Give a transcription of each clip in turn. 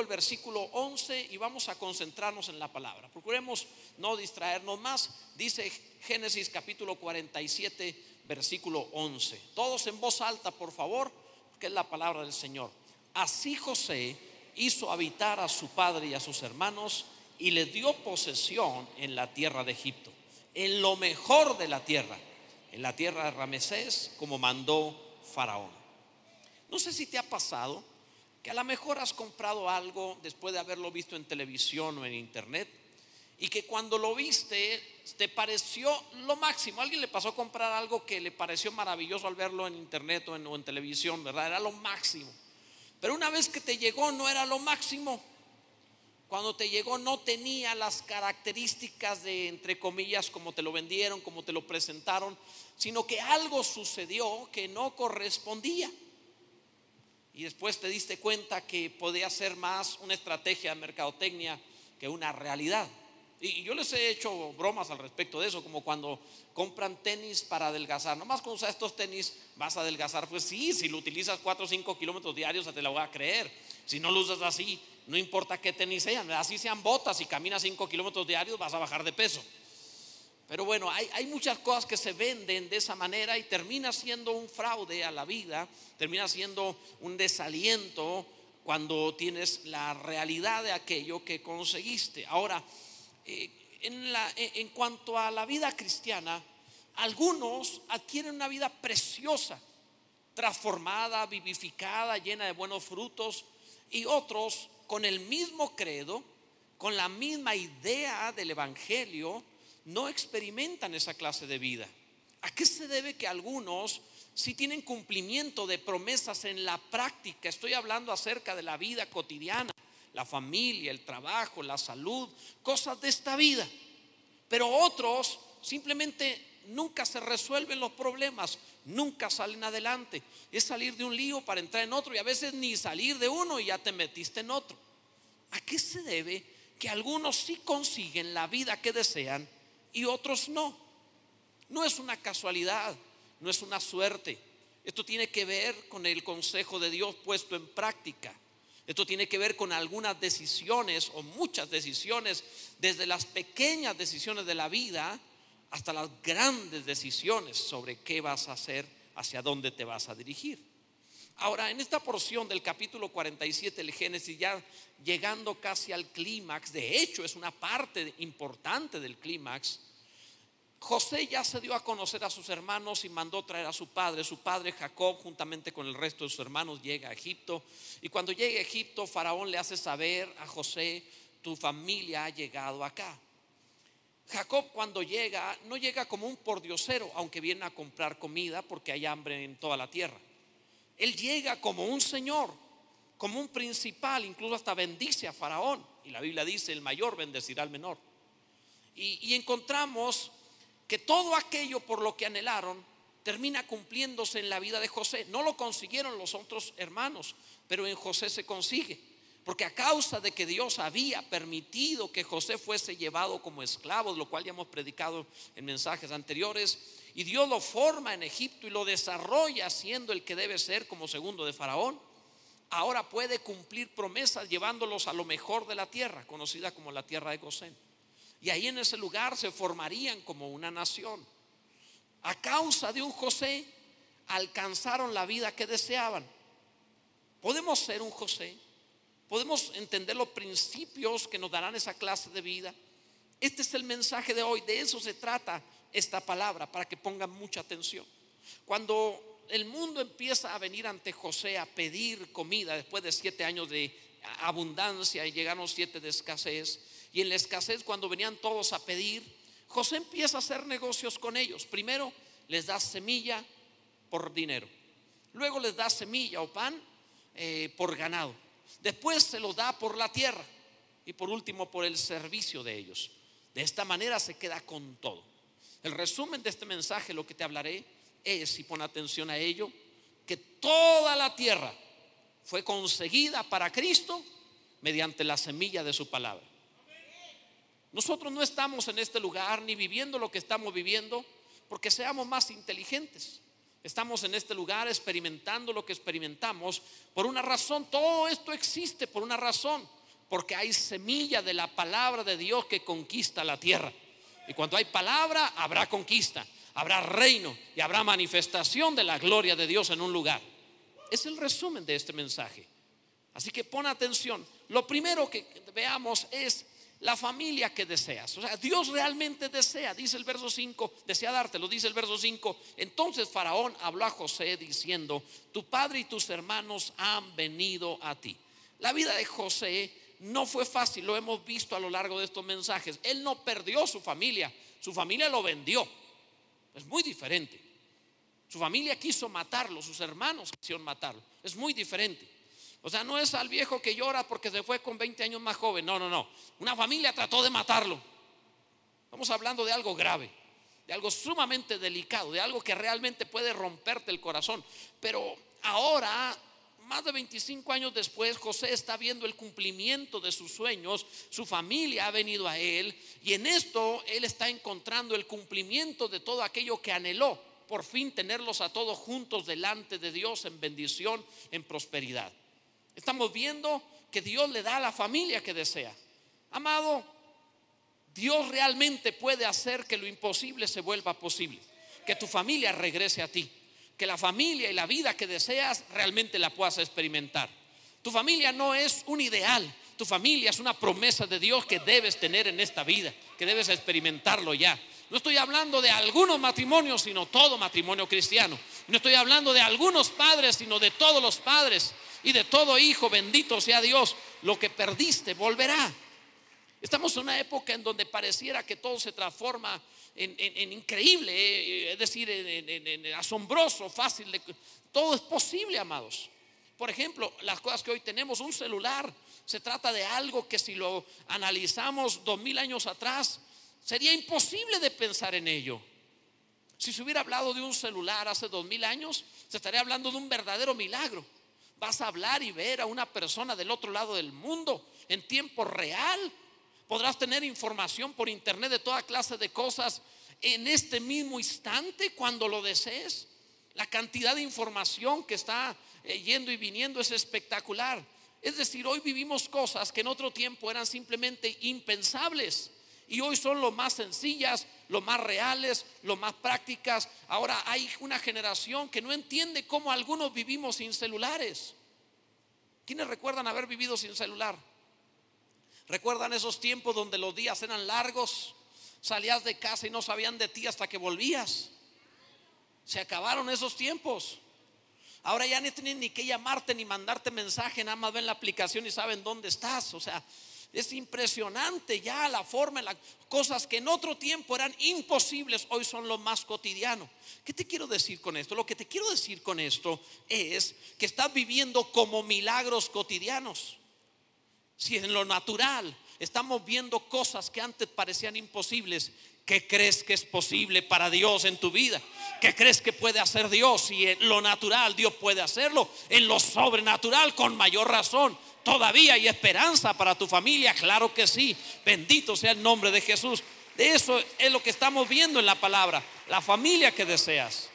el versículo 11 y vamos a concentrarnos en la palabra. Procuremos no distraernos más. Dice Génesis capítulo 47, versículo 11. Todos en voz alta, por favor, que es la palabra del Señor. Así José hizo habitar a su padre y a sus hermanos y les dio posesión en la tierra de Egipto, en lo mejor de la tierra, en la tierra de Ramesés, como mandó Faraón. No sé si te ha pasado que a lo mejor has comprado algo después de haberlo visto en televisión o en internet y que cuando lo viste te pareció lo máximo. alguien le pasó a comprar algo que le pareció maravilloso al verlo en internet o en, o en televisión, ¿verdad? Era lo máximo. Pero una vez que te llegó no era lo máximo. Cuando te llegó no tenía las características de, entre comillas, como te lo vendieron, como te lo presentaron, sino que algo sucedió que no correspondía y después te diste cuenta que podía ser más una estrategia de mercadotecnia que una realidad. Y yo les he hecho bromas al respecto de eso, como cuando compran tenis para adelgazar. Nomás cuando usas estos tenis vas a adelgazar. Pues sí, si lo utilizas 4 o 5 kilómetros diarios, te lo voy a creer. Si no lo usas así, no importa qué tenis sean, así sean botas y caminas 5 kilómetros diarios, vas a bajar de peso. Pero bueno, hay, muchas cosas que se venden de esa manera y termina siendo un fraude a la vida, termina siendo un desaliento cuando tienes la realidad de aquello que conseguiste. Ahora, eh, en, en cuanto a la vida cristiana, algunos adquieren una vida preciosa, transformada, vivificada, llena de buenos frutos, y otros con el mismo credo, con la misma idea del Evangelio, no experimentan esa clase de vida. ¿A qué se debe que algunos si tienen cumplimiento de promesas en la práctica? Estoy hablando acerca de la vida cotidiana, la familia, el trabajo, la salud, cosas de esta vida. Pero otros simplemente nunca se resuelven los problemas, nunca salen adelante. Es salir de un lío para entrar en otro y a veces ni salir de uno y ya te metiste en otro. ¿A qué se debe que algunos sí consiguen la vida que desean y otros no. No es una casualidad, no es una suerte. Esto tiene que ver con el consejo de Dios puesto en práctica. Esto tiene que ver con algunas decisiones o muchas decisiones, desde las pequeñas decisiones de la vida hasta las grandes decisiones sobre qué vas a hacer, hacia dónde te vas a dirigir. Ahora, en esta porción del capítulo 47 del Génesis, ya llegando casi al clímax, de hecho es una parte importante del clímax, José ya se dio a conocer a sus hermanos y mandó traer a su padre. Su padre Jacob, juntamente con el resto de sus hermanos, llega a Egipto. Y cuando llega a Egipto, Faraón le hace saber a José, tu familia ha llegado acá. Jacob cuando llega, no llega como un pordiosero, aunque viene a comprar comida porque hay hambre en toda la tierra. Él llega como un señor, como un principal, incluso hasta bendice a Faraón. Y la Biblia dice, el mayor bendecirá al menor. Y, y encontramos que todo aquello por lo que anhelaron termina cumpliéndose en la vida de José. No lo consiguieron los otros hermanos, pero en José se consigue. Porque a causa de que Dios había permitido que José fuese llevado como esclavo, lo cual ya hemos predicado en mensajes anteriores, y Dios lo forma en Egipto y lo desarrolla siendo el que debe ser como segundo de Faraón, ahora puede cumplir promesas llevándolos a lo mejor de la tierra, conocida como la tierra de Gosén. Y ahí en ese lugar se formarían como una nación. A causa de un José alcanzaron la vida que deseaban. Podemos ser un José. Podemos entender los principios que nos darán esa clase de vida. Este es el mensaje de hoy. De eso se trata esta palabra para que pongan mucha atención. Cuando el mundo empieza a venir ante José a pedir comida después de siete años de abundancia y llegaron siete de escasez, y en la escasez cuando venían todos a pedir, José empieza a hacer negocios con ellos. Primero les da semilla por dinero, luego les da semilla o pan eh, por ganado, después se los da por la tierra y por último por el servicio de ellos. De esta manera se queda con todo. El resumen de este mensaje, lo que te hablaré, es, y pon atención a ello, que toda la tierra fue conseguida para Cristo mediante la semilla de su palabra. Nosotros no estamos en este lugar ni viviendo lo que estamos viviendo porque seamos más inteligentes. estamos en este lugar experimentando lo que experimentamos por una razón. Todo esto existe por una razón, porque hay semilla de la palabra de Dios que conquista la tierra. Y cuando hay palabra, habrá conquista, habrá reino y habrá manifestación de la gloria de Dios en un lugar. Es el resumen de este mensaje. Así que pon atención. Lo primero que veamos es la familia que deseas. O sea, Dios realmente desea, dice el verso 5, desea dártelo, dice el verso 5. Entonces Faraón habló a José diciendo, tu padre y tus hermanos han venido a ti. La vida de José no fue fácil, lo hemos visto a lo largo de estos mensajes. Él no perdió su familia, su familia lo vendió. Es muy diferente. Su familia quiso matarlo, sus hermanos quisieron matarlo. Es muy diferente. O sea, no es al viejo que llora porque se fue con 20 años más joven. No, no, no. Una familia trató de matarlo. Estamos hablando de algo grave, de algo sumamente delicado, de algo que realmente puede romperte el corazón. Pero ahora más de 25 años después, José está viendo el cumplimiento de sus sueños, su familia ha venido a él y en esto él está encontrando el cumplimiento de todo aquello que anheló, por fin tenerlos a todos juntos delante de Dios en bendición, en prosperidad. Estamos viendo que Dios le da a la familia que desea. Amado, Dios realmente puede hacer que lo imposible se vuelva posible, que tu familia regrese a ti que la familia y la vida que deseas realmente la puedas experimentar. Tu familia no es un ideal, tu familia es una promesa de Dios que debes tener en esta vida, que debes experimentarlo ya. No estoy hablando de algunos matrimonios, sino todo matrimonio cristiano. No estoy hablando de algunos padres, sino de todos los padres y de todo hijo. Bendito sea Dios. Lo que perdiste volverá. Estamos en una época en donde pareciera que todo se transforma en, increíble, eh, es decir, en, asombroso, fácil. todo es posible, amados. Por ejemplo, las cosas que hoy tenemos, un celular, se trata de algo que si lo analizamos dos mil años atrás, sería imposible de pensar en ello. Si se hubiera hablado de un celular hace dos mil años, se estaría hablando de un verdadero milagro. Vas a hablar y ver a una persona del otro lado del mundo en tiempo real Podrás tener información por internet de toda clase de cosas en este mismo instante cuando lo desees. La cantidad de información que está eh, yendo y viniendo es espectacular. Es decir, hoy vivimos cosas que en otro tiempo eran simplemente impensables y hoy son lo más sencillas, lo más reales, lo más prácticas. Ahora hay una generación que no entiende cómo algunos vivimos sin celulares. ¿Quiénes recuerdan haber vivido sin celular? ¿Recuerdan esos tiempos donde los días eran largos? Salías de casa y no sabían de ti hasta que volvías. Se acabaron esos tiempos. Ahora ya no tienen ni que llamarte ni mandarte mensaje, nada más ven la aplicación y saben dónde estás. O sea, es impresionante ya la forma, las cosas que en otro tiempo eran imposibles, hoy son lo más cotidiano. ¿Qué te quiero decir con esto? Lo que te quiero decir con esto es que estás viviendo como milagros cotidianos. Si en lo natural estamos viendo cosas que antes parecían imposibles, ¿qué crees que es posible para Dios en tu vida? ¿Qué crees que puede hacer Dios? Si en lo natural Dios puede hacerlo, en lo sobrenatural con mayor razón. Todavía hay esperanza para tu familia, claro que sí. Bendito sea el nombre de Jesús. De eso es lo que estamos viendo en la palabra, la familia que deseas.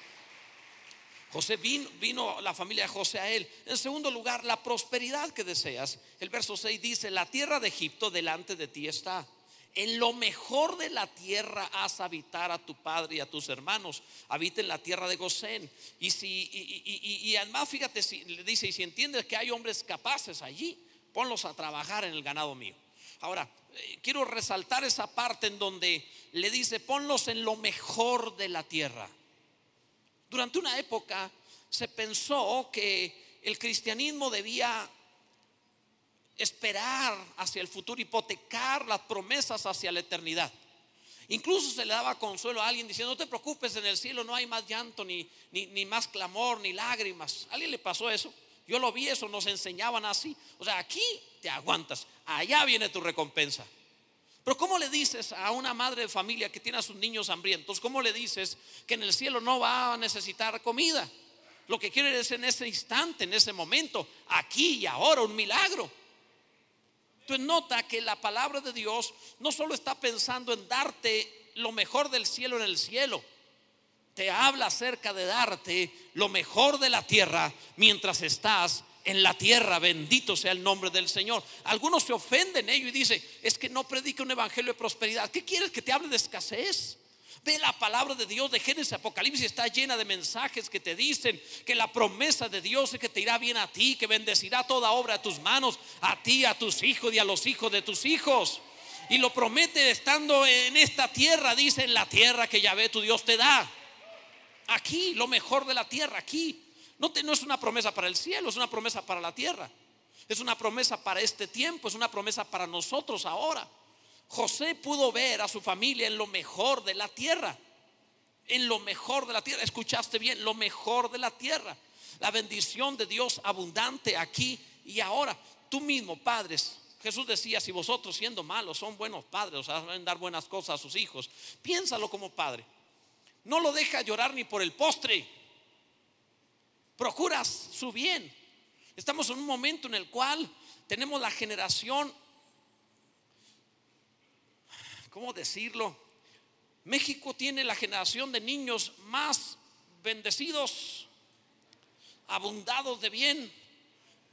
José vino, vino la familia de José a él. En segundo lugar, la prosperidad que deseas. El verso 6 dice, la tierra de Egipto delante de ti está. En lo mejor de la tierra haz habitar a tu padre y a tus hermanos. Habita en la tierra de Gosén. Y, si, y, además, fíjate, si, le dice, y si entiendes que hay hombres capaces allí, ponlos a trabajar en el ganado mío. Ahora, eh, quiero resaltar esa parte en donde le dice, ponlos en lo mejor de la tierra. Durante una época se pensó que el cristianismo debía esperar hacia el futuro, hipotecar las promesas hacia la eternidad. Incluso se le daba consuelo a alguien diciendo, no te preocupes, en el cielo no hay más llanto, ni, ni, más clamor, ni lágrimas. ¿A alguien le pasó eso? Yo lo vi eso, nos enseñaban así. O sea, aquí te aguantas, allá viene tu recompensa. Pero ¿cómo le dices a una madre de familia que tiene a sus niños hambrientos? ¿Cómo le dices que en el cielo no va a necesitar comida? Lo que quiere es en ese instante, en ese momento, aquí y ahora, un milagro. Entonces nota que la palabra de Dios no solo está pensando en darte lo mejor del cielo en el cielo, te habla acerca de darte lo mejor de la tierra mientras estás en la tierra. Bendito sea el nombre del Señor. Algunos se ofenden ello y dicen, es que no predica un evangelio de prosperidad. ¿Qué quieres que te hable de escasez? Ve la palabra de Dios de Génesis Apocalipsis está llena de mensajes que te dicen que la promesa de Dios es que te irá bien a ti, que bendecirá toda obra a tus manos, a ti, a tus hijos y a los hijos de tus hijos. Y lo promete estando en esta tierra, dice en la tierra que ya ve tu Dios te da. Aquí, lo mejor de la tierra, aquí. No, no es una promesa para el cielo, es una promesa para la tierra. Es una promesa para este tiempo, es una promesa para nosotros ahora. José pudo ver a su familia en lo mejor de la tierra. En lo mejor de la tierra. Escuchaste bien, lo mejor de la tierra. La bendición de Dios abundante aquí y ahora. Tú mismo, padres. Jesús decía, si vosotros siendo malos son buenos padres, o sea, dar buenas cosas a sus hijos, piénsalo como padre. No lo deja llorar ni por el postre. Procuras su bien. Estamos en un momento en el cual tenemos la generación ¿cómo decirlo? México tiene la generación de niños más bendecidos, abundados de bien,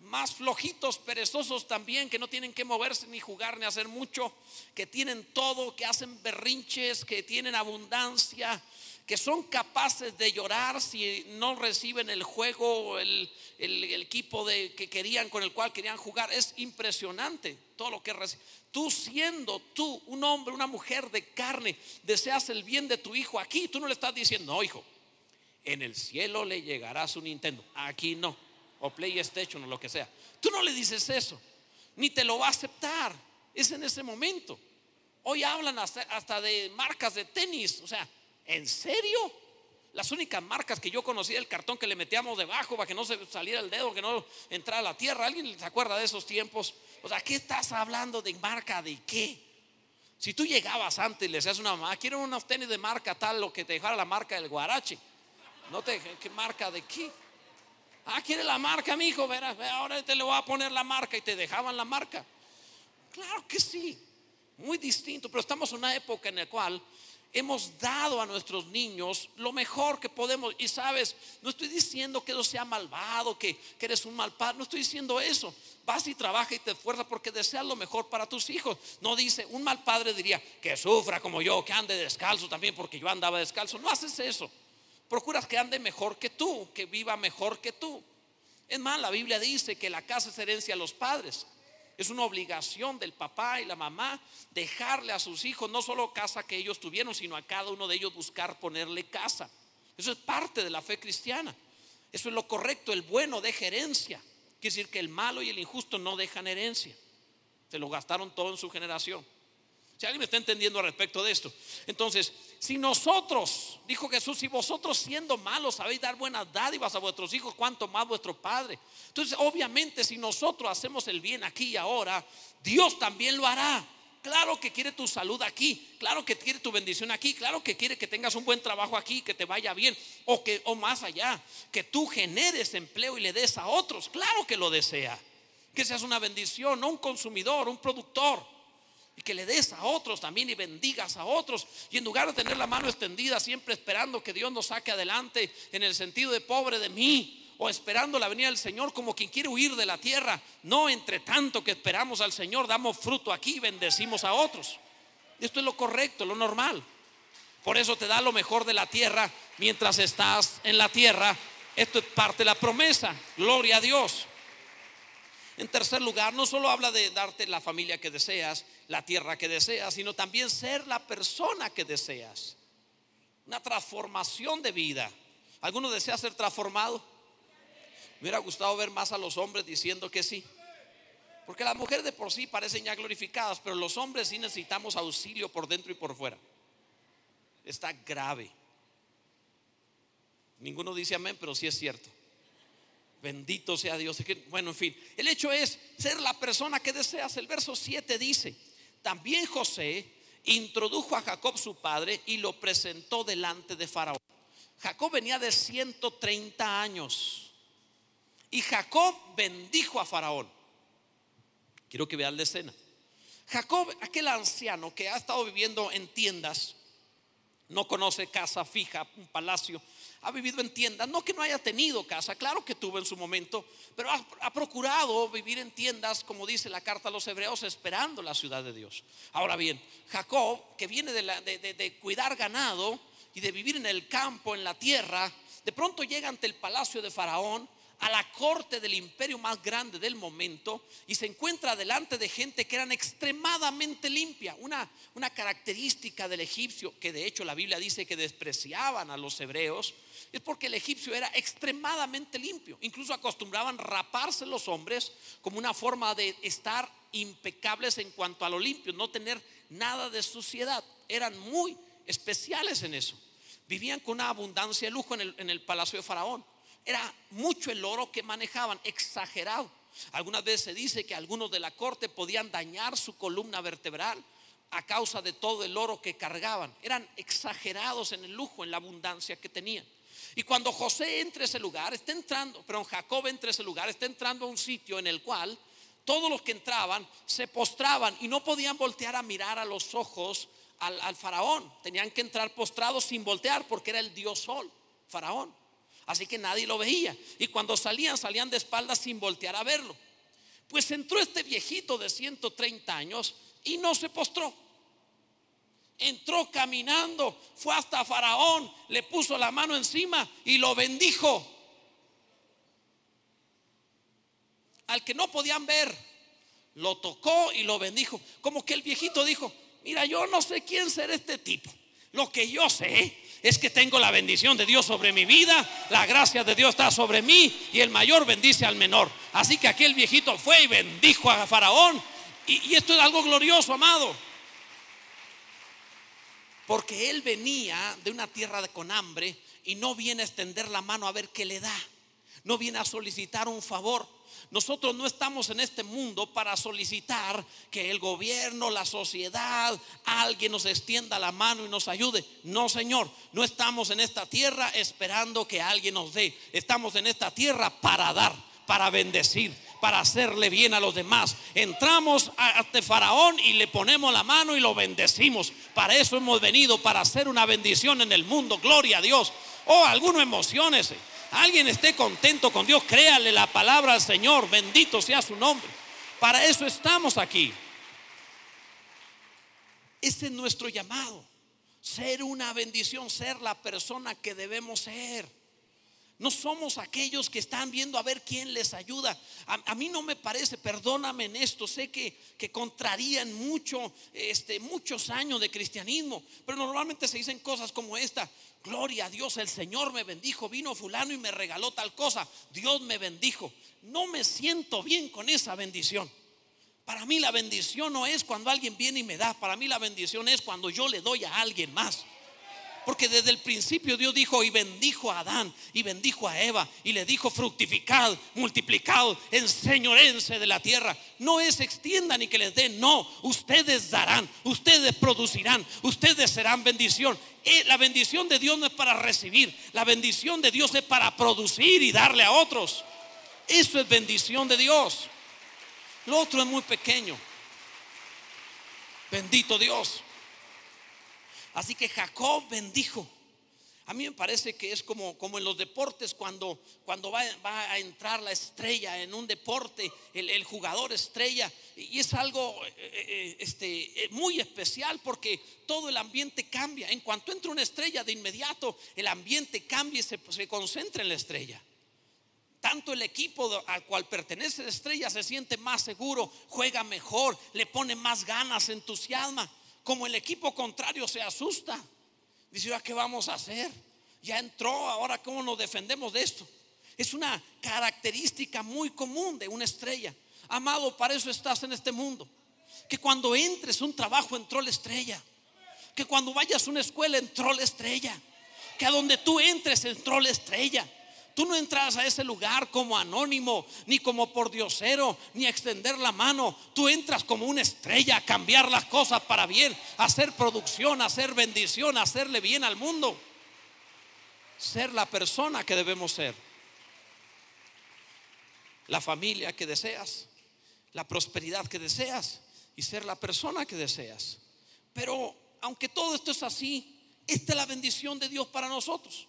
más flojitos, perezosos también, que no tienen que moverse ni jugar ni hacer mucho, que tienen todo, que hacen berrinches, que tienen abundancia, que son capaces de llorar si no reciben el juego, el, equipo de, que querían, con el cual querían jugar. Es impresionante todo lo que reciben. Tú siendo tú un hombre, una mujer de carne, deseas el bien de tu hijo aquí, tú no le estás diciendo, no, hijo, en el cielo le llegará su Nintendo, aquí no, o PlayStation o lo que sea. Tú no le dices eso, ni te lo va a aceptar. Es en ese momento. Hoy hablan hasta de marcas de tenis, o sea, ¿En serio? Las únicas marcas que yo conocía el cartón que le metíamos debajo para que no se saliera el dedo, que no entrara a la tierra. ¿Alguien se acuerda de esos tiempos? O sea, ¿qué estás hablando de marca de qué? Si tú llegabas antes y le decías una mamá, quiero unos tenis de marca tal, lo que te dejara la marca del guarache. No te, ¿qué marca de qué? Ah, quiere la marca, mi hijo, verás, ahora te le voy a poner la marca y te dejaban la marca. Claro que sí, muy distinto, pero estamos en una época en la cual hemos dado a nuestros niños lo mejor que podemos. Y sabes, no estoy diciendo que eso sea malvado, que, eres un mal padre, no estoy diciendo eso. Vas y trabaja y te esfuerzas porque deseas lo mejor para tus hijos. No dice, un mal padre diría, que sufra como yo, que ande descalzo también porque yo andaba descalzo. No haces eso. Procuras que ande mejor que tú, que viva mejor que tú. Es más, la Biblia dice que la casa es herencia a los padres. Es una obligación del papá y la mamá dejarle a sus hijos no solo casa que ellos tuvieron, sino a cada uno de ellos buscar ponerle casa. Eso es parte de la fe cristiana. Eso es lo correcto. El bueno deja herencia. Quiere decir que el malo y el injusto no dejan herencia. Se lo gastaron todo en su generación. Si alguien me está entendiendo al respecto de esto. Entonces, si nosotros, dijo Jesús, si vosotros siendo malos sabéis dar buenas dádivas a vuestros hijos, cuánto más vuestro Padre. Entonces, obviamente, si nosotros hacemos el bien aquí y ahora, Dios también lo hará. Claro que quiere tu salud aquí, claro que quiere tu bendición aquí, claro que quiere que tengas un buen trabajo aquí, que te vaya bien, o que o más allá, que tú generes empleo y le des a otros. Claro que lo desea. Que seas una bendición, no un consumidor, un productor que le des a otros también y bendigas a otros. Y en lugar de tener la mano extendida siempre esperando que Dios nos saque adelante en el sentido de pobre de mí o esperando la venida del Señor como quien quiere huir de la tierra, no entre tanto que esperamos al Señor, damos fruto aquí y bendecimos a otros. Esto es lo correcto, lo normal. Por eso te da lo mejor de la tierra mientras estás en la tierra. Esto es parte de la promesa. Gloria a Dios. En tercer lugar, no solo habla de darte la familia que deseas, la tierra que deseas, sino también ser la persona que deseas. Una transformación de vida. ¿Alguno desea ser transformado? Me hubiera gustado ver más a los hombres diciendo que sí. Porque las mujeres de por sí parecen ya glorificadas, pero los hombres sí necesitamos auxilio por dentro y por fuera. Está grave. Ninguno dice amén, pero sí es cierto. Bendito sea Dios. Bueno, en fin, el hecho es ser la persona que deseas. El verso 7 dice, también José introdujo a Jacob su padre y lo presentó delante de Faraón. Jacob venía de 130 años y Jacob bendijo a Faraón. Quiero que vean la escena. Jacob, aquel anciano que ha estado viviendo en tiendas, no conoce casa fija, un palacio, ha vivido en tiendas, no que no haya tenido casa, claro que tuvo en su momento, pero ha, procurado vivir en tiendas, como dice la carta a los hebreos, esperando la ciudad de Dios. Ahora bien, Jacob, que viene de, de cuidar ganado y de vivir en el campo, en la tierra, de pronto llega ante el palacio de Faraón a la corte del imperio más grande del momento y se encuentra delante de gente que eran extremadamente limpia. Una característica del egipcio, que de hecho la Biblia dice que despreciaban a los hebreos, es porque el egipcio era extremadamente limpio. Incluso acostumbraban raparse los hombres como una forma de estar impecables en cuanto a lo limpio, no tener nada de suciedad. Eran muy especiales en eso. Vivían con una abundancia de lujo en el, en el palacio de Faraón. Era mucho el oro que manejaban, exagerado. Algunas veces se dice que algunos de la corte podían dañar su columna vertebral a causa de todo el oro que cargaban. Eran exagerados en el lujo, en la abundancia que tenían. Y cuando José entra a ese lugar, está entrando, perdón, Jacob entra a ese lugar, está entrando a un sitio en el cual todos los que entraban se postraban y no podían voltear a mirar a los ojos al, al faraón. Tenían que entrar postrados sin voltear porque era el dios sol, faraón. Así que nadie lo veía. Y cuando salían, salían de espaldas sin voltear a verlo. Pues entró este viejito de 130 años y no se postró. Entró caminando, fue hasta Faraón, le puso la mano encima y lo bendijo. Al que no podían ver, lo tocó y lo bendijo. Como que el viejito dijo, mira, yo no sé quién será este tipo. Lo que yo sé es que tengo la bendición de Dios sobre mi vida, la gracia de Dios está sobre mí y el mayor bendice al menor. Así que aquel viejito fue y bendijo a Faraón. Y, esto es algo glorioso, amado. Porque él venía de una tierra con hambre y no viene a extender la mano a ver qué le da. No viene a solicitar un favor nosotros no estamos en este mundo para solicitar que el gobierno, la sociedad, alguien nos extienda la mano y nos ayude. No, Señor, no estamos en esta tierra esperando que alguien nos dé. Estamos en esta tierra para dar, para bendecir, para hacerle bien a los demás. Entramos a este faraón y le ponemos la mano y lo bendecimos. Para eso hemos venido, para hacer una bendición en el mundo. Gloria a Dios. Oh, alguno emociones alguien esté contento con Dios, créale la palabra al Señor, bendito sea su nombre. Para eso estamos aquí. Ese es nuestro llamado, ser una bendición, ser la persona que debemos ser. No somos aquellos que están viendo a ver quién les ayuda. A, mí no me parece, perdóname en esto, sé que, que contrarían mucho, este, muchos años de cristianismo, pero normalmente se dicen cosas como esta. Gloria a Dios, el Señor me bendijo, vino fulano y me regaló tal cosa. Dios me bendijo. No me siento bien con esa bendición. Para mí la bendición no es cuando alguien viene y me da, para mí la bendición es cuando yo le doy a alguien más. Porque desde el principio Dios dijo y bendijo a Adán y bendijo a Eva y le dijo fructificad, multiplicad, enseñorense de la tierra. No es extiendan y que les den, no, ustedes darán, ustedes producirán, ustedes serán bendición. Eh, la bendición de Dios no es para recibir, la bendición de Dios es para producir y darle a otros. Eso es bendición de Dios. Lo otro es muy pequeño. Bendito Dios. Así que Jacob bendijo. A mí me parece que es como, como en los deportes, cuando, cuando va, a entrar la estrella en un deporte, el, jugador estrella, y es algo eh, eh, este, eh, muy especial porque todo el ambiente cambia. En cuanto entra una estrella, de inmediato el ambiente cambia y se, se concentra en la estrella. Tanto el equipo al cual pertenece la estrella se siente más seguro, juega mejor, le pone más ganas, entusiasma como el equipo contrario se asusta. Dice, ¿qué vamos a hacer? Ya entró, ahora cómo nos defendemos de esto. Es una característica muy común de una estrella. Amado, para eso estás en este mundo. Que cuando entres un trabajo entró la estrella. Que cuando vayas a una escuela entró la estrella. Que a donde tú entres entró la estrella. Tú no entras a ese lugar como anónimo, ni como por diosero, ni a extender la mano. Tú entras como una estrella a cambiar las cosas para bien, a hacer producción, hacer bendición, hacerle bien al mundo. Ser la persona que debemos ser. La familia que deseas, la prosperidad que deseas y ser la persona que deseas. Pero aunque todo esto es así, Esta es la bendición de Dios para nosotros.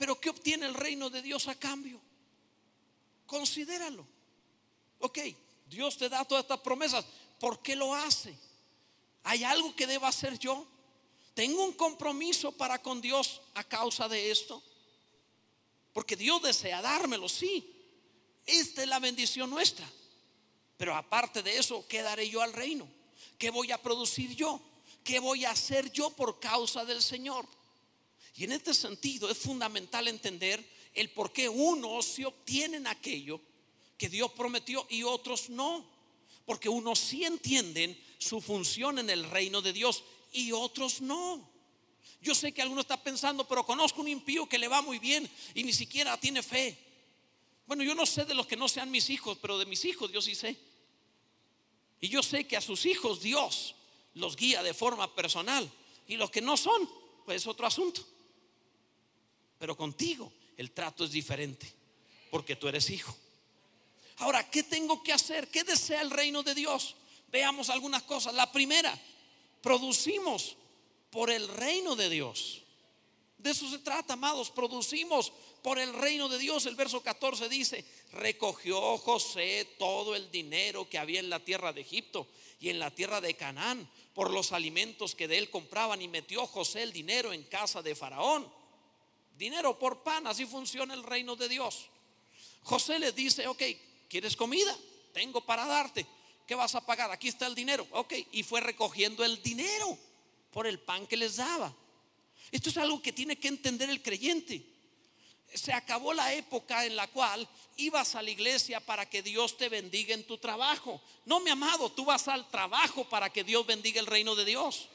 Pero ¿qué obtiene el reino de Dios a cambio? Considéralo. Ok, Dios te da todas estas promesas. ¿Por qué lo hace? ¿Hay algo que deba hacer yo? ¿Tengo un compromiso para con Dios a causa de esto? Porque Dios desea dármelo, sí. Esta es la bendición nuestra. Pero aparte de eso, ¿qué daré yo al reino? ¿Qué voy a producir yo? ¿Qué voy a hacer yo por causa del Señor? Y en este sentido es fundamental entender el por qué unos se obtienen aquello que Dios prometió y otros no. Porque unos sí entienden su función en el reino de Dios y otros no. Yo sé que alguno está pensando, pero conozco un impío que le va muy bien y ni siquiera tiene fe. Bueno, yo no sé de los que no sean mis hijos, pero de mis hijos yo sí sé. Y yo sé que a sus hijos Dios los guía de forma personal. Y los que no son, pues es otro asunto. Pero contigo el trato es diferente, porque tú eres hijo. Ahora, ¿qué tengo que hacer? ¿Qué desea el reino de Dios? Veamos algunas cosas. La primera, producimos por el reino de Dios. De eso se trata, amados. Producimos por el reino de Dios. El verso 14 dice, recogió José todo el dinero que había en la tierra de Egipto y en la tierra de Canaán por los alimentos que de él compraban y metió José el dinero en casa de Faraón. Dinero por pan, así funciona el reino de Dios. José le dice, ok, ¿quieres comida? Tengo para darte. ¿Qué vas a pagar? Aquí está el dinero. Ok, y fue recogiendo el dinero por el pan que les daba. Esto es algo que tiene que entender el creyente. Se acabó la época en la cual ibas a la iglesia para que Dios te bendiga en tu trabajo. No, mi amado, tú vas al trabajo para que Dios bendiga el reino de Dios.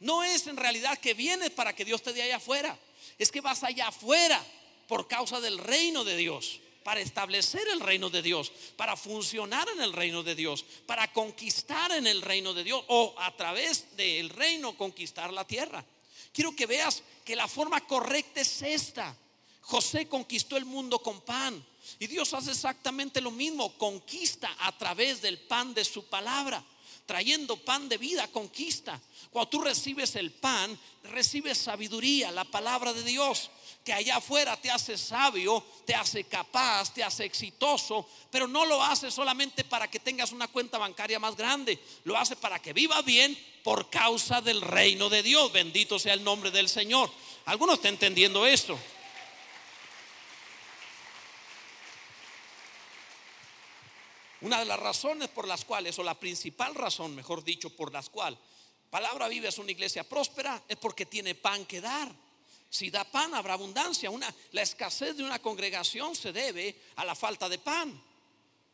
No es en realidad que vienes para que Dios te dé allá afuera. Es que vas allá afuera por causa del reino de Dios para establecer el reino de Dios, para funcionar en el reino de Dios, para conquistar en el reino de Dios o a través del reino conquistar la tierra. Quiero que veas que la forma correcta es esta. José conquistó el mundo con pan y Dios hace exactamente lo mismo, conquista a través del pan de su palabra trayendo pan de vida, conquista. Cuando tú recibes el pan, recibes sabiduría, la palabra de Dios, que allá afuera te hace sabio, te hace capaz, te hace exitoso, pero no lo hace solamente para que tengas una cuenta bancaria más grande, lo hace para que vivas bien por causa del reino de Dios. Bendito sea el nombre del Señor. ¿Algunos están entendiendo esto? Una de las razones por las cuales, o la principal razón, mejor dicho, por las cuales Palabra Viva es una iglesia próspera, es porque tiene pan que dar. Si da pan, habrá abundancia. Una, la escasez de una congregación se debe a la falta de pan.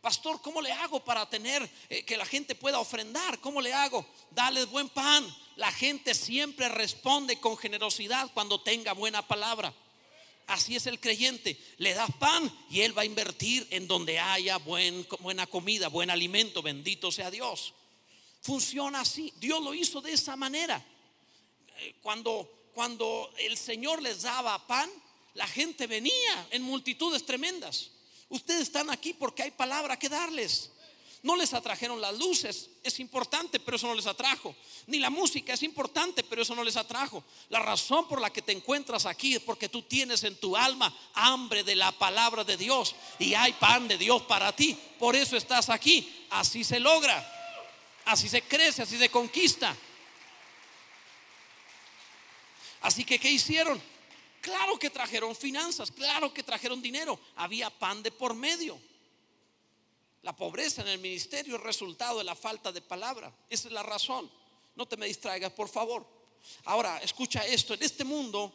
Pastor, ¿cómo le hago para tener eh, que la gente pueda ofrendar? ¿Cómo le hago? Dale buen pan. La gente siempre responde con generosidad cuando tenga buena palabra. Así es el creyente. Le das pan y él va a invertir en donde haya buena comida, buen alimento. Bendito sea Dios. Funciona así. Dios lo hizo de esa manera. Eh, cuando, cuando el Señor les daba pan, la gente venía en multitudes tremendas. Ustedes están aquí porque hay palabra que darles. No les atrajeron las luces, es importante, pero eso no les atrajo. Ni la música es importante, pero eso no les atrajo. La razón por la que te encuentras aquí es porque tú tienes en tu alma hambre de la palabra de Dios y hay pan de Dios para ti. Por eso estás aquí. Así se logra, así se crece, así se conquista. Así que, ¿qué hicieron? Claro que trajeron finanzas, claro que trajeron dinero. Había pan de por medio. La pobreza en el ministerio es resultado de la falta de palabra. Esa es la razón. No te me distraigas, por favor. Ahora, escucha esto. En este mundo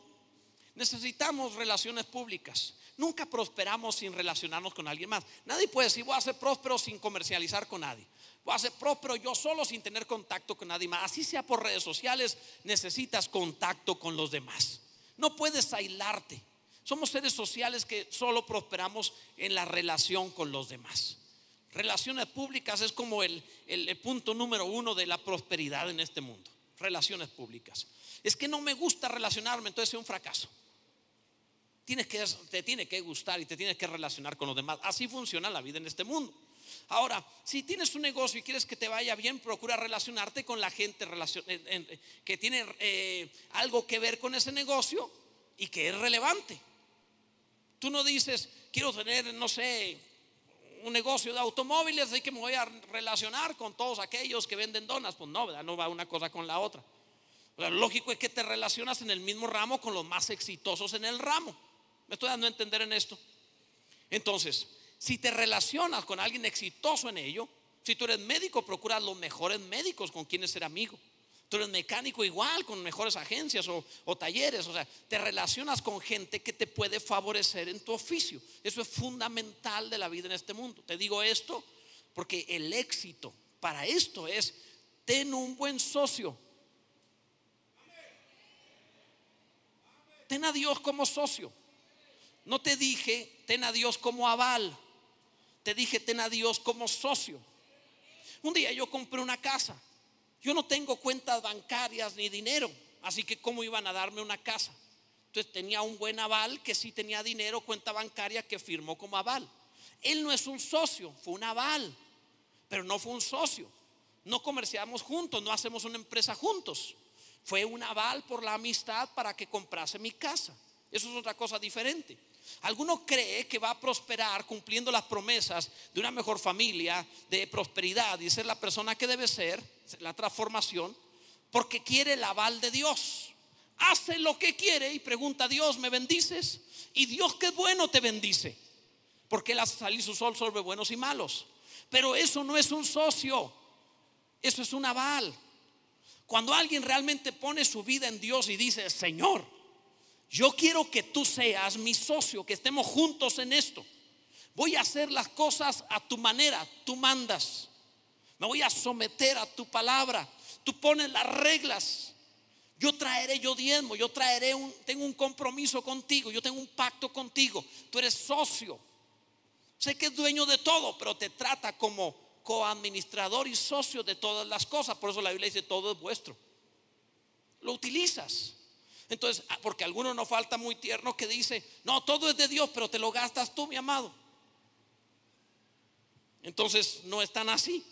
necesitamos relaciones públicas. Nunca prosperamos sin relacionarnos con alguien más. Nadie puede decir, voy a ser próspero sin comercializar con nadie. Voy a ser próspero yo solo sin tener contacto con nadie más. Así sea por redes sociales, necesitas contacto con los demás. No puedes aislarte. Somos seres sociales que solo prosperamos en la relación con los demás. Relaciones públicas es como el, punto número uno de la prosperidad en este mundo. Relaciones públicas. Es que no me gusta relacionarme, entonces es un fracaso. Tienes que, te tiene que gustar y te tienes que relacionar con los demás. Así funciona la vida en este mundo. Ahora, si tienes un negocio y quieres que te vaya bien, procura relacionarte con la gente que tiene eh, algo que ver con ese negocio y que es relevante. Tú no dices, quiero tener, no sé, un negocio de automóviles, así que me voy a relacionar con todos aquellos que venden donas. Pues no. No va una cosa con la otra. Lo lógico es que te relacionas en el mismo ramo con los más exitosos en el ramo. ¿Me estoy dando a entender en esto? Entonces, si te relacionas con alguien exitoso en ello, si tú eres médico, procura los mejores médicos con quienes ser amigo. Tú eres mecánico igual, con mejores agencias o, talleres. O sea, te relacionas con gente que te puede favorecer en tu oficio. Eso es fundamental de la vida en este mundo. Te digo esto porque el éxito para esto es, ten un buen socio. Ten a Dios como socio. No te dije, ten a Dios como aval. Te dije, ten a Dios como socio. Un día yo compré una casa yo no tengo cuentas bancarias ni dinero, así que ¿cómo iban a darme una casa? Entonces tenía un buen aval que sí tenía dinero, cuenta bancaria que firmó como aval. Él no es un socio, fue un aval, pero no fue un socio. No comerciamos juntos, no hacemos una empresa juntos. Fue un aval por la amistad para que comprase mi casa. Eso es otra cosa diferente. Alguno cree que va a prosperar cumpliendo las promesas de una mejor familia, de prosperidad y ser la persona que debe ser, la transformación, porque quiere el aval de Dios. Hace lo que quiere y pregunta a Dios, ¿me bendices? Y Dios que bueno te bendice, porque Él hace salir su sol sobre buenos y malos. Pero eso no es un socio, eso es un aval. Cuando alguien realmente pone su vida en Dios y dice, Señor, yo quiero que tú seas mi socio, que estemos juntos en esto. Voy a hacer las cosas a tu manera, tú mandas. Me voy a someter a tu palabra. Tú pones las reglas. Yo traeré yo diezmo, yo traeré un tengo un compromiso contigo, yo tengo un pacto contigo. Tú eres socio. Sé que es dueño de todo, pero te trata como coadministrador y socio de todas las cosas. Por eso la Biblia dice todo es vuestro. Lo utilizas. Entonces, ah, porque alguno no falta muy tierno que dice, no, todo es de Dios, pero te lo gastas tú, mi amado. Entonces, no es tan así.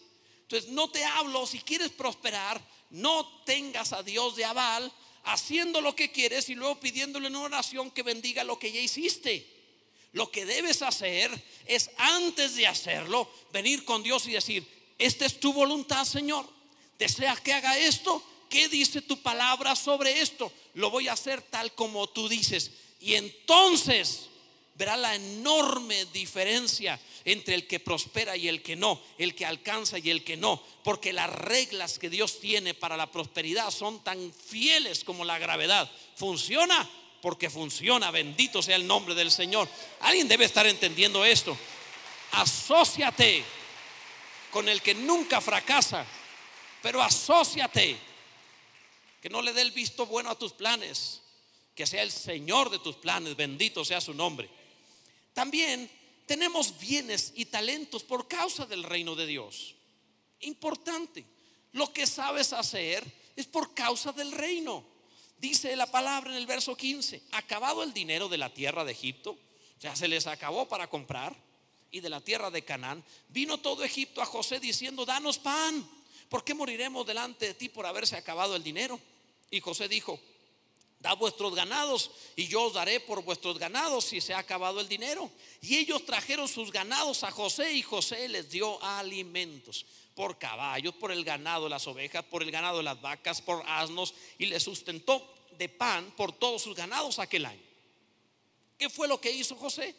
Entonces, no te hablo, si quieres prosperar, no tengas a Dios de aval haciendo lo que quieres y luego pidiéndole en una oración que bendiga lo que ya hiciste. Lo que debes hacer es antes de hacerlo, venir con Dios y decir, esta es tu voluntad, Señor. ¿Deseas que haga esto? ¿Qué dice tu palabra sobre esto? Lo voy a hacer tal como tú dices. Y entonces verá la enorme diferencia entre el que prospera y el que no, el que alcanza y el que no, porque las reglas que Dios tiene para la prosperidad son tan fieles como la gravedad. ¿Funciona? Porque funciona, bendito sea el nombre del Señor. Alguien debe estar entendiendo esto. Asociate con el que nunca fracasa, pero asociate que no le dé el visto bueno a tus planes, que sea el Señor de tus planes, bendito sea su nombre. También tenemos bienes y talentos por causa del reino de Dios. Importante, lo que sabes hacer es por causa del reino. Dice la palabra en el verso 15, acabado el dinero de la tierra de Egipto, o sea, se les acabó para comprar, y de la tierra de Canaán, vino todo Egipto a José diciendo, danos pan, ¿por qué moriremos delante de ti por haberse acabado el dinero? Y José dijo, da vuestros ganados y yo os daré por vuestros ganados si se ha acabado el dinero. Y ellos trajeron sus ganados a José y José les dio alimentos por caballos, por el ganado las ovejas, por el ganado de las vacas, por asnos y les sustentó de pan por todos sus ganados aquel año. ¿Qué fue lo que hizo José?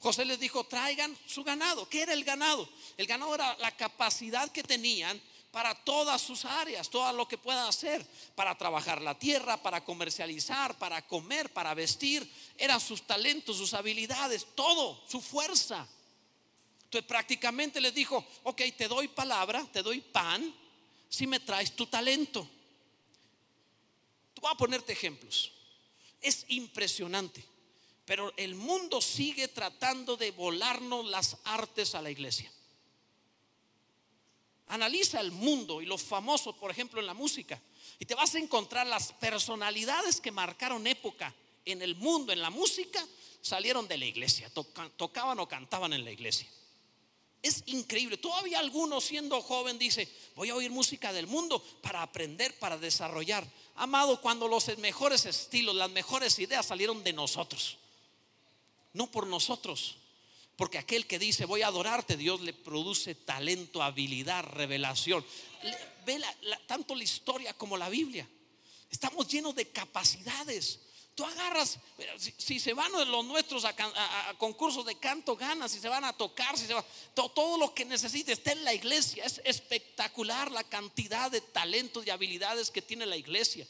José les dijo, traigan su ganado. ¿Qué era el ganado? El ganado era la capacidad que tenían para todas sus áreas, todo lo que puedan hacer, para trabajar la tierra, para comercializar, para comer, para vestir, eran sus talentos, sus habilidades, todo, su fuerza. Entonces prácticamente les dijo, ok, te doy palabra, te doy pan, si me traes tu talento. Voy a ponerte ejemplos. Es impresionante, pero el mundo sigue tratando de volarnos las artes a la iglesia. Analiza el mundo y los famosos, por ejemplo, en la música. Y te vas a encontrar las personalidades que marcaron época en el mundo, en la música, salieron de la iglesia, tocaban o cantaban en la iglesia. Es increíble. Todavía algunos siendo joven dice, voy a oír música del mundo para aprender, para desarrollar. Amado, cuando los mejores estilos, las mejores ideas salieron de nosotros, no por nosotros. Porque aquel que dice voy a adorarte, Dios le produce talento, habilidad, revelación. Ve tanto la historia como la Biblia. Estamos llenos de capacidades. Tú agarras, si, se van los nuestros a, concursos de canto, ganas, si se van a tocar, si se va, todo, lo que necesites está en la iglesia. Es espectacular la cantidad de talentos y habilidades que tiene la iglesia.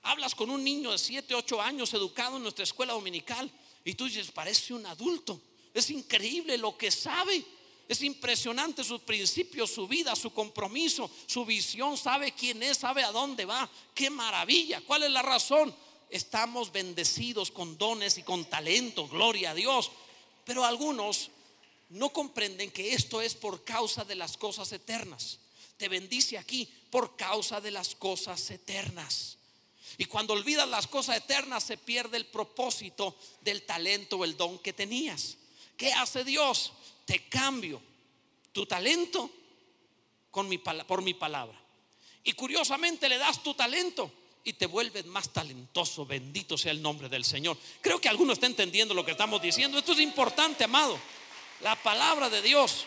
Hablas con un niño de 7, 8 años educado en nuestra escuela dominical y tú dices, parece un adulto. Es increíble lo que sabe. Es impresionante sus principios, su vida, su compromiso, su visión. Sabe quién es, sabe a dónde va. Qué maravilla. ¿Cuál es la razón? estamos bendecidos con dones y con talento, gloria a Dios. Pero algunos no comprenden que esto es por causa de las cosas eternas. Te bendice aquí por causa de las cosas eternas. Y cuando olvidas las cosas eternas se pierde el propósito del talento o el don que tenías. ¿Qué hace Dios? Te cambio tu talento con mi, por mi palabra. Y curiosamente le das tu talento y te vuelves más talentoso. Bendito sea el nombre del Señor. Creo que alguno está entendiendo lo que estamos diciendo. Esto es importante, amado. La palabra de Dios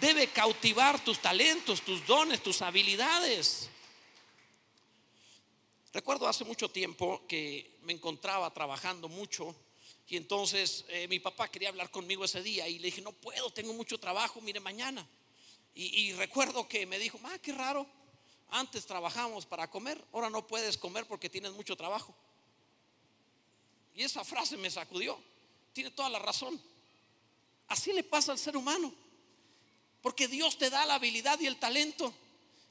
debe cautivar tus talentos, tus dones, tus habilidades. Recuerdo hace mucho tiempo que me encontraba trabajando mucho y entonces eh, mi papá quería hablar conmigo ese día y le dije, no puedo, tengo mucho trabajo, mire mañana. Y, recuerdo que me dijo, ah, qué raro, antes trabajamos para comer, ahora no puedes comer porque tienes mucho trabajo. Y esa frase me sacudió. Tiene toda la razón. Así le pasa al ser humano. Porque Dios te da la habilidad y el talento.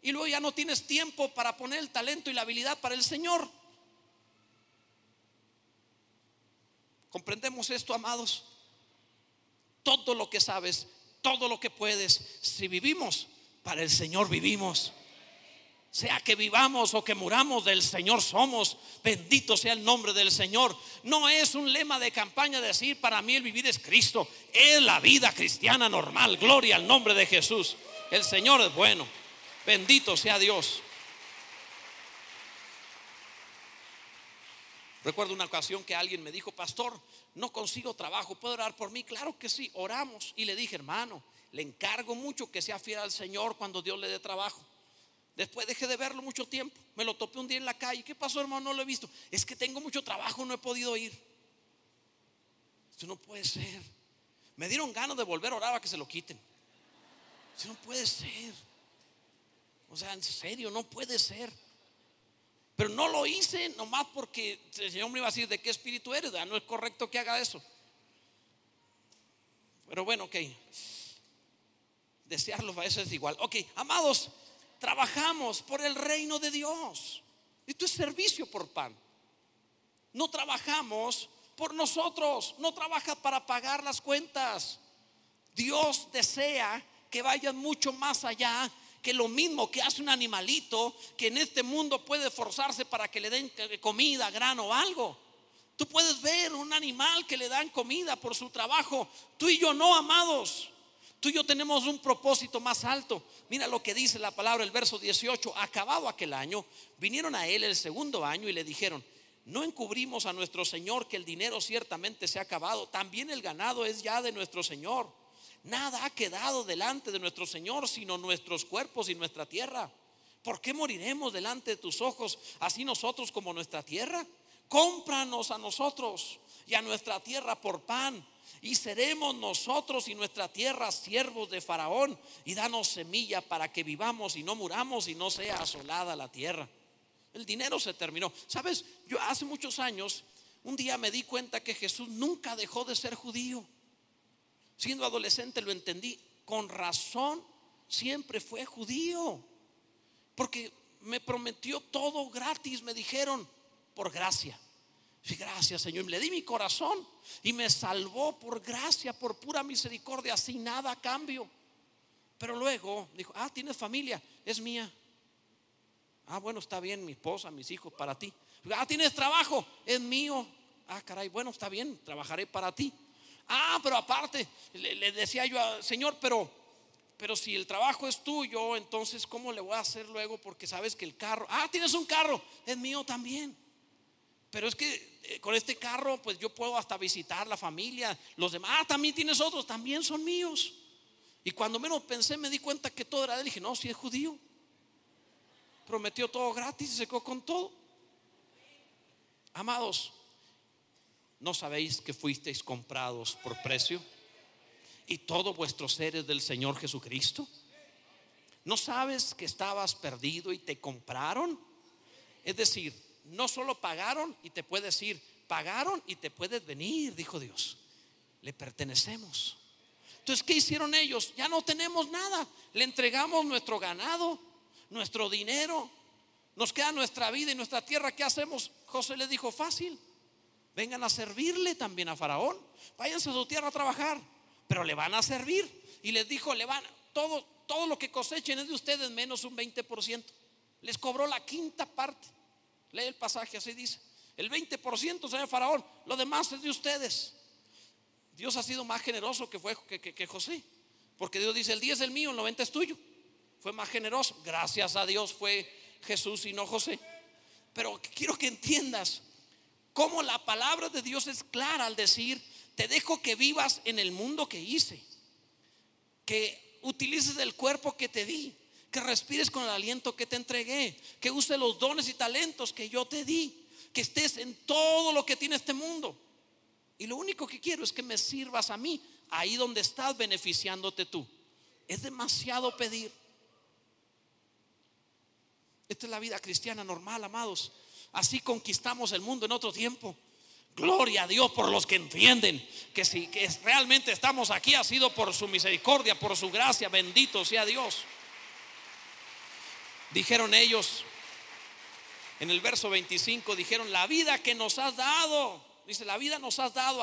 Y luego ya no tienes tiempo para poner el talento y la habilidad para el Señor. ¿Comprendemos esto, amados? Todo lo que sabes, todo lo que puedes, si vivimos, para el Señor vivimos sea que vivamos o que muramos, del Señor somos. Bendito sea el nombre del Señor. No es un lema de campaña decir, para mí el vivir es Cristo. Es la vida cristiana normal. Gloria al nombre de Jesús. El Señor es bueno. Bendito sea Dios. Recuerdo una ocasión que alguien me dijo, pastor, no consigo trabajo, ¿puedo orar por mí? Claro que sí, oramos. Y le dije, hermano, le encargo mucho que sea fiel al Señor cuando Dios le dé trabajo. Después dejé de verlo mucho tiempo. Me lo topé un día en la calle. ¿Qué pasó, hermano? No lo he visto. Es que tengo mucho trabajo, no he podido ir. Esto no puede ser. Me dieron ganas de volver a orar a que se lo quiten. Esto no puede ser. O sea, en serio, no puede ser. Pero no lo hice nomás porque el Señor me iba a decir de qué espíritu eres. No es correcto que haga eso. Pero bueno, ok. Desearlo a veces es igual. Ok, amados trabajamos por el reino de Dios. Esto es servicio por pan. No trabajamos por nosotros, no trabaja para pagar las cuentas. Dios desea que vayan mucho más allá que lo mismo que hace un animalito que en este mundo puede forzarse para que le den comida, grano o algo. Tú puedes ver un animal que le dan comida por su trabajo. Tú y yo no, amados. Tú y yo tenemos un propósito más alto. Mira lo que dice la palabra, el verso 18. Acabado aquel año, vinieron a él el segundo año y le dijeron, no encubrimos a nuestro Señor que el dinero ciertamente se ha acabado. También el ganado es ya de nuestro Señor. Nada ha quedado delante de nuestro Señor sino nuestros cuerpos y nuestra tierra. ¿Por qué moriremos delante de tus ojos así nosotros como nuestra tierra? Cómpranos a nosotros y a nuestra tierra por pan y seremos nosotros y nuestra tierra siervos de Faraón y danos semilla para que vivamos y no muramos y no sea asolada la tierra. El dinero se terminó. Sabes, yo hace muchos años, un día me di cuenta que Jesús nunca dejó de ser judío. Siendo adolescente lo entendí. Con razón siempre fue judío. Porque me prometió todo gratis, me dijeron, por gracia. Gracias, Señor. Y le di mi corazón y me salvó por gracia, por pura misericordia, sin nada a cambio. Pero luego dijo, ah, tienes familia, es mía. Ah, bueno, está bien, mi esposa, mis hijos, para ti. Ah, tienes trabajo, es mío. Ah, caray, bueno, está bien, trabajaré para ti. Ah, pero aparte, le, decía yo, Señor, pero, pero si el trabajo es tuyo, entonces ¿cómo le voy a hacer luego? Porque sabes que el carro, ah, tienes un carro, es mío también. Pero es que eh, con este carro, pues yo puedo hasta visitar la familia, los demás, ah, también tienes otros, también son míos. Y cuando menos pensé, me di cuenta que todo era de él. Dije, no, si es judío. Prometió todo gratis y se quedó con todo. Amados, ¿no sabéis que fuisteis comprados por precio? Y todo vuestro ser es del Señor Jesucristo. ¿No sabes que estabas perdido y te compraron? Es decir, no solo pagaron y te puedes ir, pagaron y te puedes venir, dijo Dios. Le pertenecemos. Entonces, ¿qué hicieron ellos? Ya no tenemos nada. Le entregamos nuestro ganado, nuestro dinero, nos queda nuestra vida y nuestra tierra. ¿Qué hacemos? José le dijo, fácil. Vengan a servirle también a Faraón. Váyanse a su tierra a trabajar, pero le van a servir. Y les dijo, le van, todo, todo lo que cosechen es de ustedes menos un 20%. Les cobró la quinta parte. Lee el pasaje, así dice. El 20% señor Faraón, lo demás es de ustedes. Dios ha sido más generoso que, fue, que, José. Porque Dios dice, el 10 es el mío, el 90 es tuyo. Fue más generoso. Gracias a Dios fue Jesús y no José. Pero quiero que entiendas cómo la palabra de Dios es clara al decir, te dejo que vivas en el mundo que hice. Que utilices el cuerpo que te di. Que respires con el aliento que te entregué. Que use los dones y talentos que yo te di. Que estés en todo lo que tiene este mundo y lo único que quiero es que me sirvas a mí ahí donde estás beneficiándote tú. Es demasiado pedir. Esta es la vida cristiana normal, amados. Así conquistamos el mundo en otro tiempo. Gloria a Dios por los que entienden que si que realmente estamos aquí ha sido por su misericordia, por su gracia. Bendito sea Dios. Dijeron ellos en el verso 25, dijeron, la vida que nos has dado Dice, la vida nos has dado,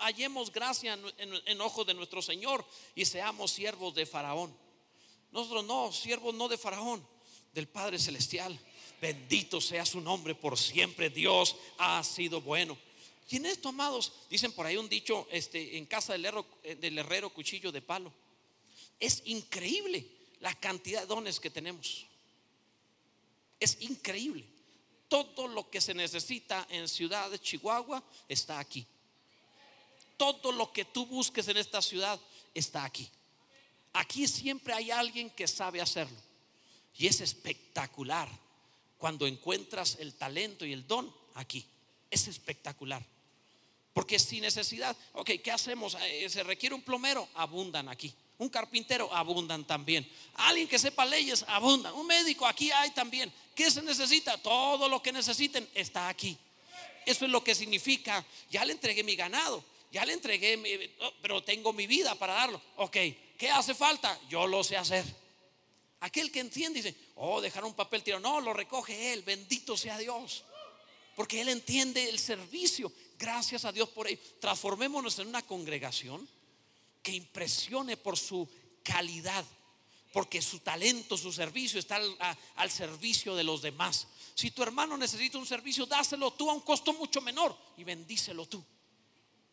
hallemos gracia en, en, ojos de nuestro Señor y seamos siervos de Faraón. Nosotros no, siervos no de Faraón, del Padre Celestial. Bendito sea su nombre por siempre. Dios ha sido bueno. Y en esto, amados, dicen por ahí un dicho, este, en casa del, eh, del herrero cuchillo de palo. Es increíble la cantidad de dones que tenemos. Es increíble. Todo lo que se necesita en Ciudad de Chihuahua está aquí. Todo lo que tú busques en esta ciudad está aquí. Aquí siempre hay alguien que sabe hacerlo. Y es espectacular cuando encuentras el talento y el don aquí. Es espectacular. Porque sin necesidad, ok, ¿qué hacemos? Eh, ¿Se requiere un plomero? Abundan aquí. Un carpintero, abundan también. Alguien que sepa leyes, abundan. Un médico, aquí hay también. ¿Qué se necesita? Todo lo que necesiten está aquí. Eso es lo que significa, ya le entregué mi ganado, ya le entregué, oh, pero tengo mi vida para darlo. Ok, ¿qué hace falta? Yo lo sé hacer. Aquel que entiende dice, oh, dejar un papel tirado. No, lo recoge él, bendito sea Dios. Porque él entiende el servicio. Gracias a Dios por ello. Transformémonos en una congregación que impresione por su calidad, porque su talento, su servicio está al, servicio de los demás. Si tu hermano necesita un servicio, dáselo tú a un costo mucho menor y bendícelo tú.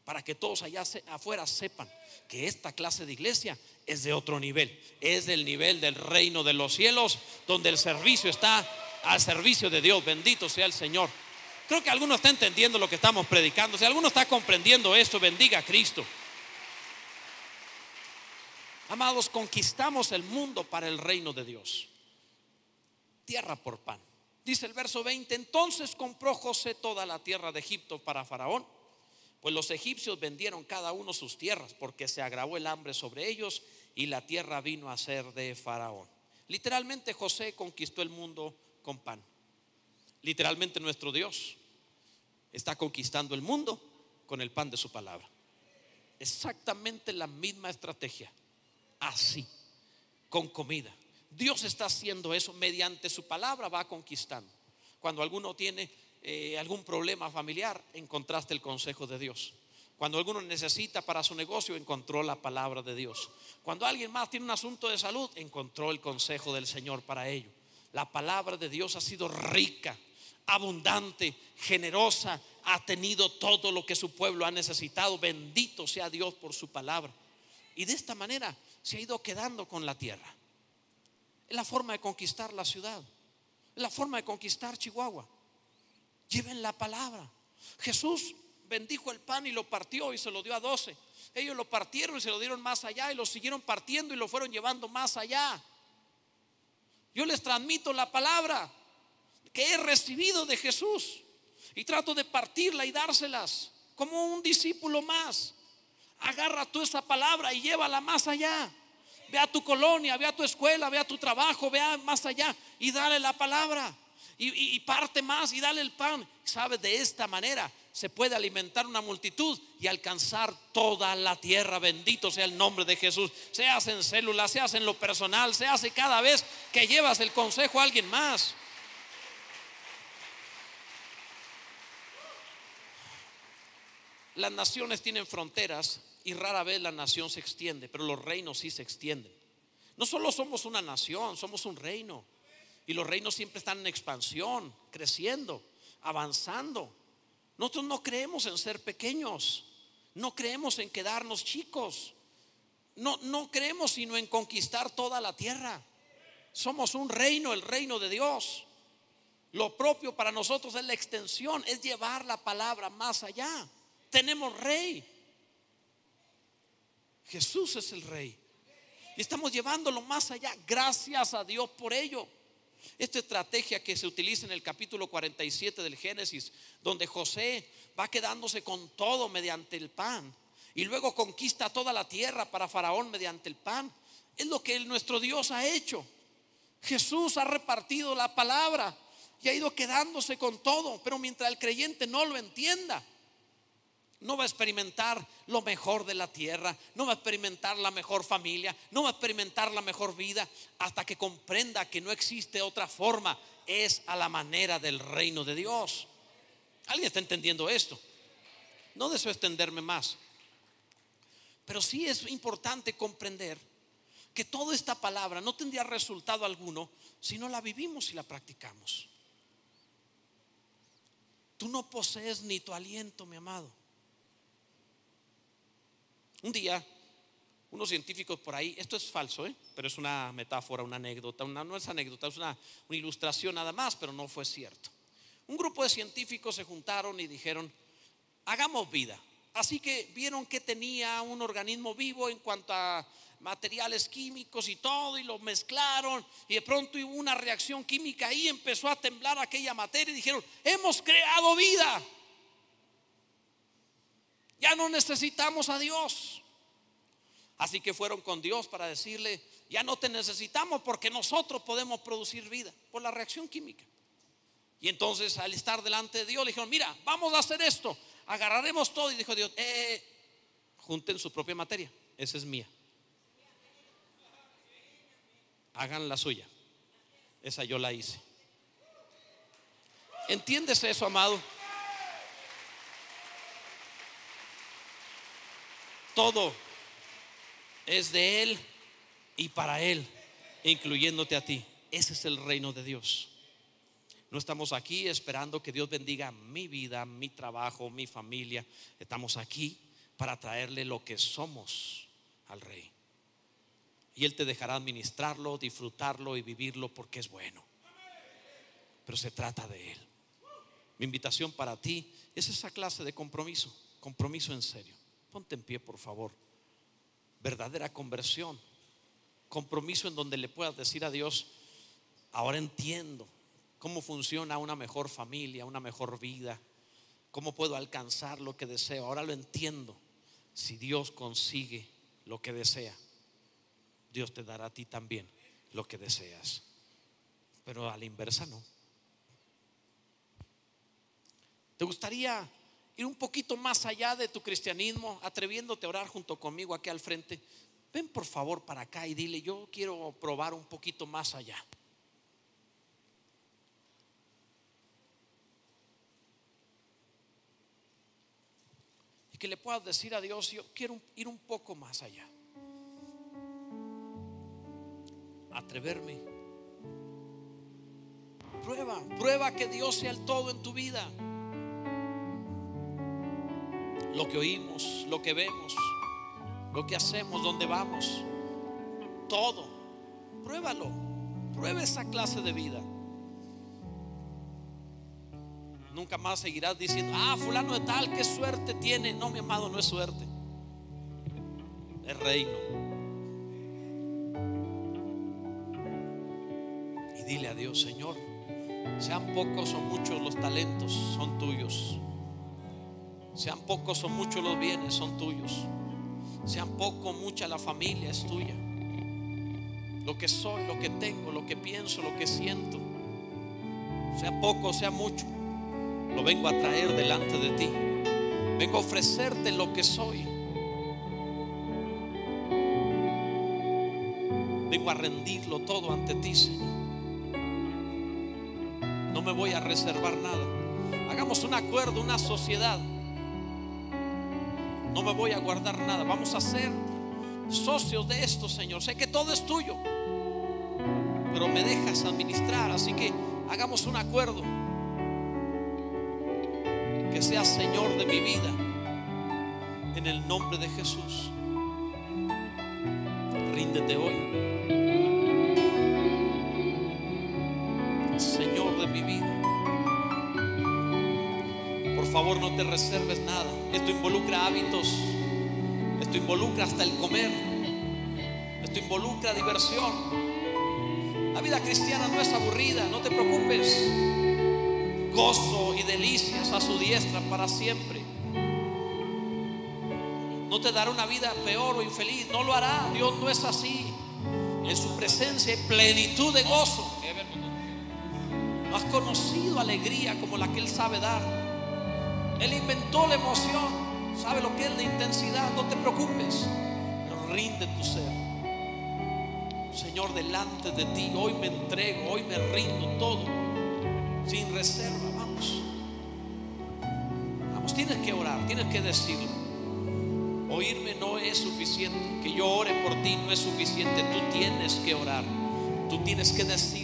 Para que todos allá afuera sepan que esta clase de iglesia es de otro nivel. Es del nivel del reino de los cielos, donde el servicio está al servicio de Dios. Bendito sea el Señor. Creo que alguno está entendiendo lo que estamos predicando. Si alguno está comprendiendo esto, bendiga a Cristo. Amados, conquistamos el mundo para el reino de Dios. Tierra por pan. Dice el verso 20, entonces compró José toda la tierra de Egipto para Faraón, pues los egipcios vendieron cada uno sus tierras porque se agravó el hambre sobre ellos y la tierra vino a ser de Faraón. Literalmente José conquistó el mundo con pan. Literalmente nuestro Dios está conquistando el mundo con el pan de su palabra. Exactamente la misma estrategia así, con comida. Dios está haciendo eso mediante su palabra, va conquistando. Cuando alguno tiene eh, algún problema familiar, encontraste el consejo de Dios. Cuando alguno necesita para su negocio, encontró la palabra de Dios. Cuando alguien más tiene un asunto de salud, encontró el consejo del Señor para ello. La palabra de Dios ha sido rica, abundante, generosa, ha tenido todo lo que su pueblo ha necesitado. Bendito sea Dios por su palabra. Y de esta manera se ha ido quedando con la tierra. Es la forma de conquistar la ciudad. Es la forma de conquistar Chihuahua. Lleven la palabra. Jesús bendijo el pan y lo partió y se lo dio a doce. Ellos lo partieron y se lo dieron más allá y lo siguieron partiendo y lo fueron llevando más allá. Yo les transmito la palabra que he recibido de Jesús y trato de partirla y dárselas como un discípulo más. Agarra tú esa palabra y llévala más allá. Ve a tu colonia, ve a tu escuela, ve a tu trabajo, ve más allá y dale la palabra. Y, parte más y dale el pan. ¿Sabes? De esta manera se puede alimentar una multitud y alcanzar toda la tierra. Bendito sea el nombre de Jesús. Se hace en células, se hace en lo personal, se hace cada vez que llevas el consejo a alguien más. Las naciones tienen fronteras y rara vez la nación se extiende, pero los reinos sí se extienden. No solo somos una nación, somos un reino. Y los reinos siempre están en expansión, creciendo, avanzando. Nosotros no creemos en ser pequeños, no creemos en quedarnos chicos, no, no creemos sino en conquistar toda la tierra. Somos un reino, el reino de Dios. Lo propio para nosotros es la extensión, es llevar la palabra más allá. Tenemos rey. Jesús es el rey. Y estamos llevándolo más allá. Gracias a Dios por ello. Esta estrategia que se utiliza en el capítulo 47 del Génesis, donde José va quedándose con todo mediante el pan y luego conquista toda la tierra para Faraón mediante el pan, es lo que nuestro Dios ha hecho. Jesús ha repartido la palabra y ha ido quedándose con todo, pero mientras el creyente no lo entienda, no va a experimentar lo mejor de la tierra, no va a experimentar la mejor familia, no va a experimentar la mejor vida hasta que comprenda que no existe otra forma, es a la manera del reino de Dios. ¿Alguien está entendiendo esto? No deseo extenderme más, pero sí es importante comprender que toda esta palabra no tendría resultado alguno si no la vivimos y la practicamos. Tú no posees ni tu aliento, mi amado. Un día, unos científicos por ahí, esto es falso, ¿eh? pero es una metáfora, una anécdota, una, no es anécdota, es una, ilustración nada más, pero no fue cierto. Un grupo de científicos se juntaron y dijeron, hagamos vida. Así que vieron que tenía un organismo vivo en cuanto a materiales químicos y todo, y lo mezclaron, y de pronto hubo una reacción química y empezó a temblar aquella materia y dijeron, hemos creado vida. Ya no necesitamos a Dios. Así que fueron con Dios para decirle, ya no te necesitamos porque nosotros podemos producir vida por la reacción química. Y entonces al estar delante de Dios le dijeron, mira, vamos a hacer esto, agarraremos todo. Y dijo Dios, eh, junten su propia materia, esa es mía. Hagan la suya, esa yo la hice. ¿Entiendes eso, amado? Todo es de Él y para Él, incluyéndote a ti. Ese es el reino de Dios. No estamos aquí esperando que Dios bendiga mi vida, mi trabajo, mi familia. Estamos aquí para traerle lo que somos al Rey. Y Él te dejará administrarlo, disfrutarlo y vivirlo porque es bueno. Pero se trata de Él. Mi invitación para ti es esa clase de compromiso, compromiso en serio. Ponte en pie, por favor. Verdadera conversión. Compromiso en donde le puedas decir a Dios, ahora entiendo cómo funciona una mejor familia, una mejor vida, cómo puedo alcanzar lo que deseo. Ahora lo entiendo. Si Dios consigue lo que desea, Dios te dará a ti también lo que deseas. Pero a la inversa no. ¿Te gustaría ir un poquito más allá de tu cristianismo, atreviéndote a orar junto conmigo aquí al frente, ven por favor para acá y dile, yo quiero probar un poquito más allá. Y que le puedas decir a Dios, yo quiero ir un poco más allá. Atreverme. Prueba Prueba, que Dios sea el todo en tu vida. Lo que oímos, lo que vemos, lo que hacemos, donde vamos, todo. Pruébalo. Prueba esa clase de vida. Nunca más seguirás diciendo, ah, fulano de tal, qué suerte tiene. No, mi amado, no es suerte. Es reino. Y dile a Dios, Señor, sean pocos o muchos los talentos, son tuyos. Sean pocos o muchos los bienes, son tuyos. Sean poco o mucha la familia es tuya. Lo que soy, lo que tengo, lo que pienso, lo que siento. Sea poco o sea mucho. Lo vengo a traer delante de ti. Vengo a ofrecerte lo que soy. Vengo a rendirlo todo ante ti, Señor. No me voy a reservar nada. Hagamos un acuerdo, una sociedad. No me voy a guardar nada. Vamos a ser socios de esto, Señor. Sé que todo es tuyo, pero me dejas administrar. Así que hagamos un acuerdo. Que seas Señor de mi vida. En el nombre de Jesús. Ríndete hoy. Favor, no te reserves nada. Esto involucra hábitos. Esto involucra hasta el comer. Esto involucra diversión. La vida cristiana no es aburrida, no te preocupes. Gozo y delicias a su diestra para siempre. No te dará una vida peor o infeliz, no lo hará. Dios no es así. En su presencia hay plenitud de gozo. No has conocido alegría como la que Él sabe dar. Él inventó la emoción. Sabe lo que es la intensidad. No te preocupes. Pero rinde tu ser. Señor, delante de ti. Hoy me entrego. Hoy me rindo todo. Sin reserva. Vamos. Vamos. Tienes que orar. Tienes que decirlo. Oírme no es suficiente. Que yo ore por ti no es suficiente. Tú tienes que orar. Tú tienes que decir